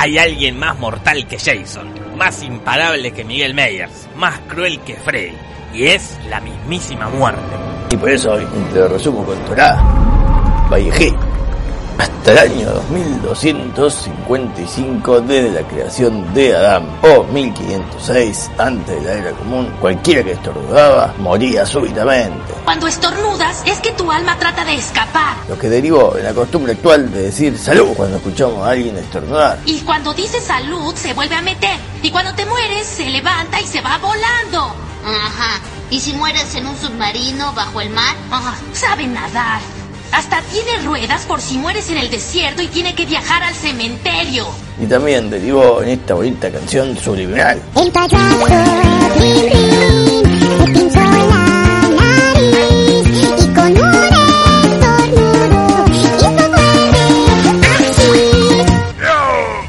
Hay alguien más mortal que Jason, más imparable que Miguel Meyers, más cruel que Freddy, y es la mismísima muerte. Y por eso te resumo con Torá, Vallejí. Hasta el año 2255 desde la creación de Adán o 1506 antes de la era común, cualquiera que estornudaba moría súbitamente. Cuando estornudas es que tu alma trata de escapar. Lo que derivó en la costumbre actual de decir salud cuando escuchamos a alguien estornudar. Y cuando dices salud se vuelve a meter. Y cuando te mueres se levanta y se va volando. Ajá. ¿Y si mueres en un submarino bajo el mar? Ah, sabe nadar. Hasta tiene ruedas por si mueres en el desierto y tiene que viajar al cementerio. Y también derivó en esta bonita canción subliminal. El payaso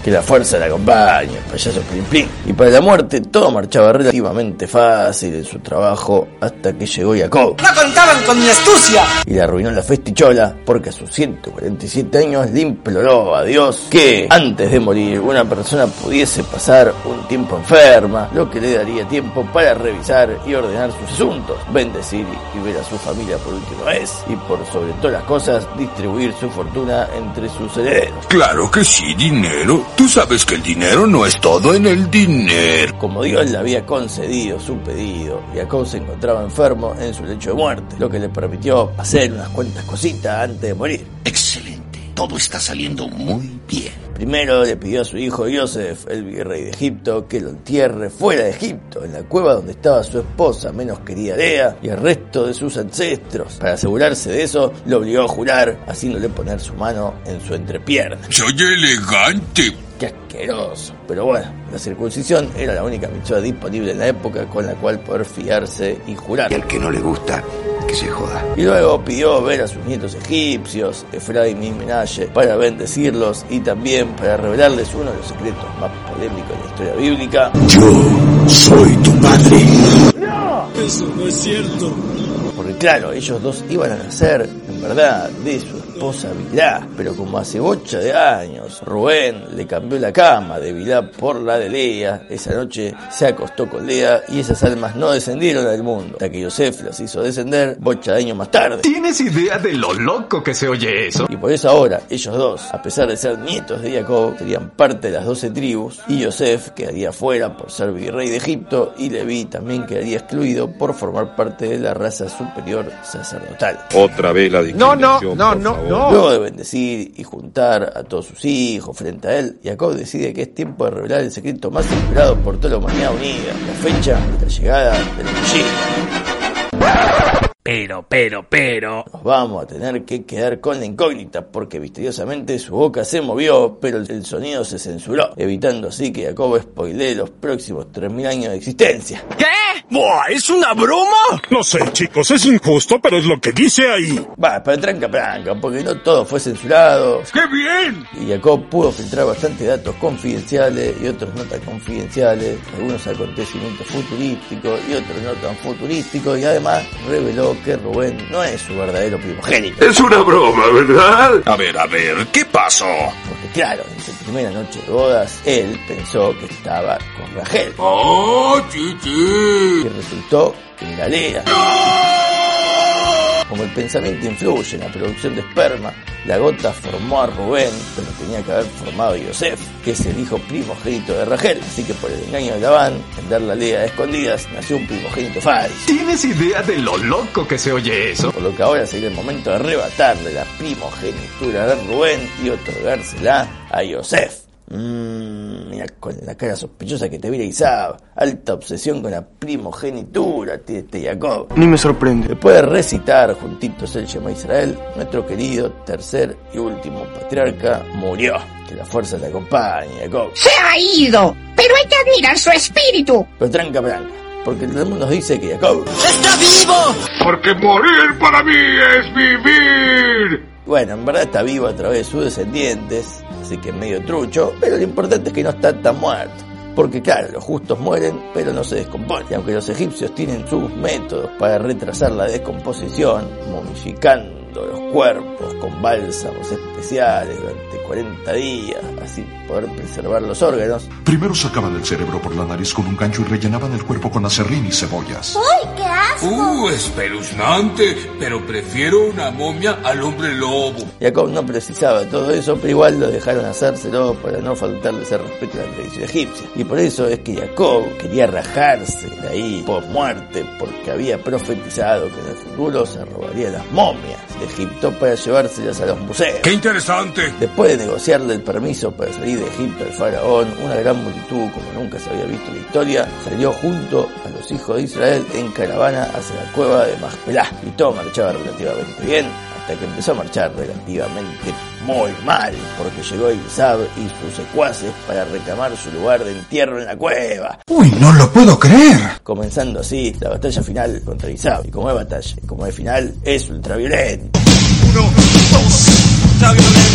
Que la fuerza la acompañe, el payaso Plim Plim. Y para la muerte todo marchaba relativamente fácil en su trabajo hasta que llegó Jacob. No contaban con mi astucia. y le arruinó la festichola porque a sus 147 años le imploró a Dios que antes de morir una persona pudiese pasar un tiempo enferma, lo que le daría tiempo para revisar y ordenar sus asuntos, bendecir y ver a su familia por última vez y por sobre todas las cosas distribuir su fortuna entre sus herederos. Claro que sí, dinero. Tú sabes que el dinero no es todo en el dinero. Como Dios le había concedido su pedido, Jacob se encontraba enfermo en su lecho de muerte, lo que le permitió hacer unas cuantas cositas antes de morir. Excelente. Todo está saliendo muy bien. Primero le pidió a su hijo Joseph, el virrey de Egipto, que lo entierre fuera de Egipto, en la cueva donde estaba su esposa menos querida Lea y el resto de sus ancestros. Para asegurarse de eso, lo obligó a jurar, haciéndole poner su mano en su entrepierna. Soy elegante. ¡Qué asqueroso! Pero bueno, la circuncisión era la única mitzvah disponible en la época con la cual poder fiarse y jurar. Y al que no le gusta, que se joda. Y luego pidió ver a sus nietos egipcios, Efraim y Menashe, para bendecirlos y también para revelarles uno de los secretos más polémicos de la historia bíblica. Yo soy tu padre. Eso no es cierto. Porque claro, ellos dos iban a nacer, en verdad, de su esposa. Pero como hace bocha de años, Rubén le cambió la cama de Bilá por la de Lea, esa noche se acostó con Lea y esas almas no descendieron al mundo. Hasta que Yosef las hizo descender bocha de años más tarde. ¿Tienes idea de lo loco que se oye eso? Y por eso ahora, ellos dos, a pesar de ser nietos de Jacob, serían parte de las doce tribus, y Yosef quedaría fuera por ser virrey de Egipto, y Leví también quedaría excluido por formar parte de la raza superior sacerdotal. Otra vez la No, no, discriminación, no, por no, favor. No. Luego de bendecir y juntar a todos sus hijos frente a él, Jacob decide que es tiempo de revelar el secreto más esperado por toda la humanidad unida, la fecha de la llegada del Mashiach. Pero, pero, pero... Nos vamos a tener que quedar con la incógnita porque misteriosamente su boca se movió, pero el sonido se censuró, evitando así que Jacob spoilee los próximos 3.000 años de existencia. ¿Qué? Buah, ¿es una broma? No sé, chicos, es injusto, pero es lo que dice ahí. Va, pero tranca, tranca, porque no todo fue censurado. ¡Qué bien! Y Jacob pudo filtrar bastante datos confidenciales y otros no tan confidenciales, algunos acontecimientos futurísticos y otros no tan futurísticos, y además reveló que Rubén no es su verdadero primogénito. Es una broma, ¿verdad? A ver, a ver, ¿qué pasó? Porque claro, primera noche de bodas, él pensó que estaba con Rachel. ¡Oh, chichi! Y resultó que era Lea. Como el pensamiento influye en la producción de esperma, la gota formó a Rubén, pero tenía que haber formado a Yosef, que es el hijo primogénito de Rachel. Así que por el engaño de Labán, en dar la Lea a escondidas, nació un primogénito falso. ¿Tienes idea de lo loco que se oye eso? Por lo que ahora sería el momento de arrebatarle la primogenitura de Rubén y otorgársela a Yosef. Mmm, mira con la cara sospechosa que te mira Isab. Alta obsesión con la primogenitura tiene este Jacob. Ni me sorprende. Después de recitar juntitos el Shema Israel, nuestro querido tercer y último patriarca murió. Que la fuerza le acompañe, Jacob. Se ha ido, pero hay que admirar su espíritu. Pero tranca, tranca, porque el mundo nos dice que Jacob ¡Está vivo! Porque morir para mí es vivir. Bueno, en verdad está vivo a través de sus descendientes, así que medio trucho, pero lo importante es que no está tan muerto. Porque claro, los justos mueren, pero no se descomponen. Aunque los egipcios tienen sus métodos para retrasar la descomposición, momificando los cuerpos con bálsamos especiales durante 40 días, así poder preservar los órganos. Primero sacaban el cerebro por la nariz con un gancho y rellenaban el cuerpo con acerrín y cebollas. ¡Uy, qué asco! Uh, espeluznante, pero prefiero una momia al hombre lobo. Jacob no precisaba todo eso, pero igual lo dejaron hacérselo para no faltarle ese respeto a la tradición egipcia. Y por eso es que Jacob quería rajarse de ahí por muerte, porque había profetizado que en el futuro se robaría las momias de Egipto para llevárselas a los museos. ¡Qué interesante! Después de negociarle el permiso para salir de Egipto al faraón, una gran multitud, como nunca se había visto en la historia, salió junto a los hijos de Israel en caravana hacia la cueva de Majpelá. Y todo marchaba relativamente bien, hasta que empezó a marchar relativamente muy mal, porque llegó Isab y sus secuaces para reclamar su lugar de entierro en la cueva. ¡Uy, no lo puedo creer! Comenzando así la batalla final contra Isab. Y como es batalla, y como es final, es ultraviolento. Uno, dos, ultraviolento.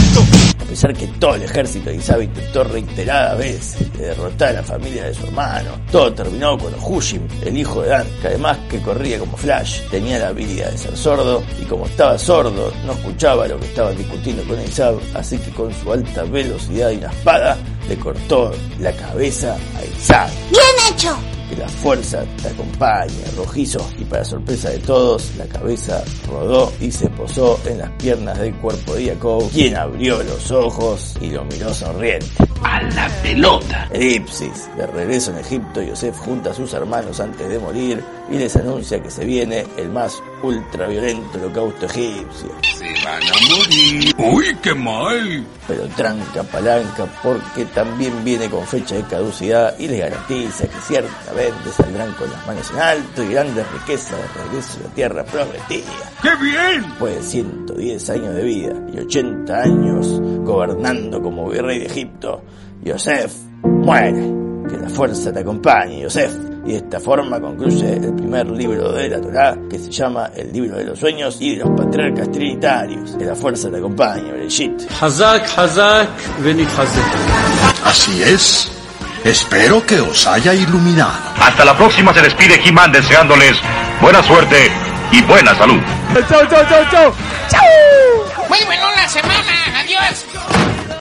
Pesar que todo el ejército de Isab intentó reiteradas veces de derrotar a la familia de su hermano, todo terminó con Hushim, el hijo de Dan, que además que corría como Flash, tenía la habilidad de ser sordo, y como estaba sordo, no escuchaba lo que estaban discutiendo con Isab, así que con su alta velocidad y una espada, le cortó la cabeza a Isab. ¡Bien hecho! Que la fuerza te acompañe, rojizo, y para sorpresa de todos, la cabeza rodó y se posó en las piernas del cuerpo de Jacob, quien abrió los ojos y lo miró sonriente. A la pelota. Elipsis, de regreso en Egipto, Yosef junta a sus hermanos antes de morir y les anuncia que se viene el más ultraviolento holocausto egipcio. Se van a morir. ¡Uy, qué mal! Pero tranca palanca porque también viene con fecha de caducidad y les garantiza que ciertamente saldrán con las manos en alto y grandes riquezas de regreso a la tierra prometida. ¡Qué bien! Después de 110 años de vida y 80 años gobernando como virrey de Egipto, Yosef muere. Que la fuerza te acompañe, Yosef. Y de esta forma concluye el primer libro de la Torá, que se llama El libro de los sueños y de los patriarcas trinitarios. Que la fuerza te acompañe, Bereshit. Hazak, Hazak, venid Hazak. Así es. Espero que os haya iluminado. Hasta la próxima se despide He-Man deseándoles buena suerte y buena salud. Chau, chau, chau, chau. Muy buena la semana. Adiós.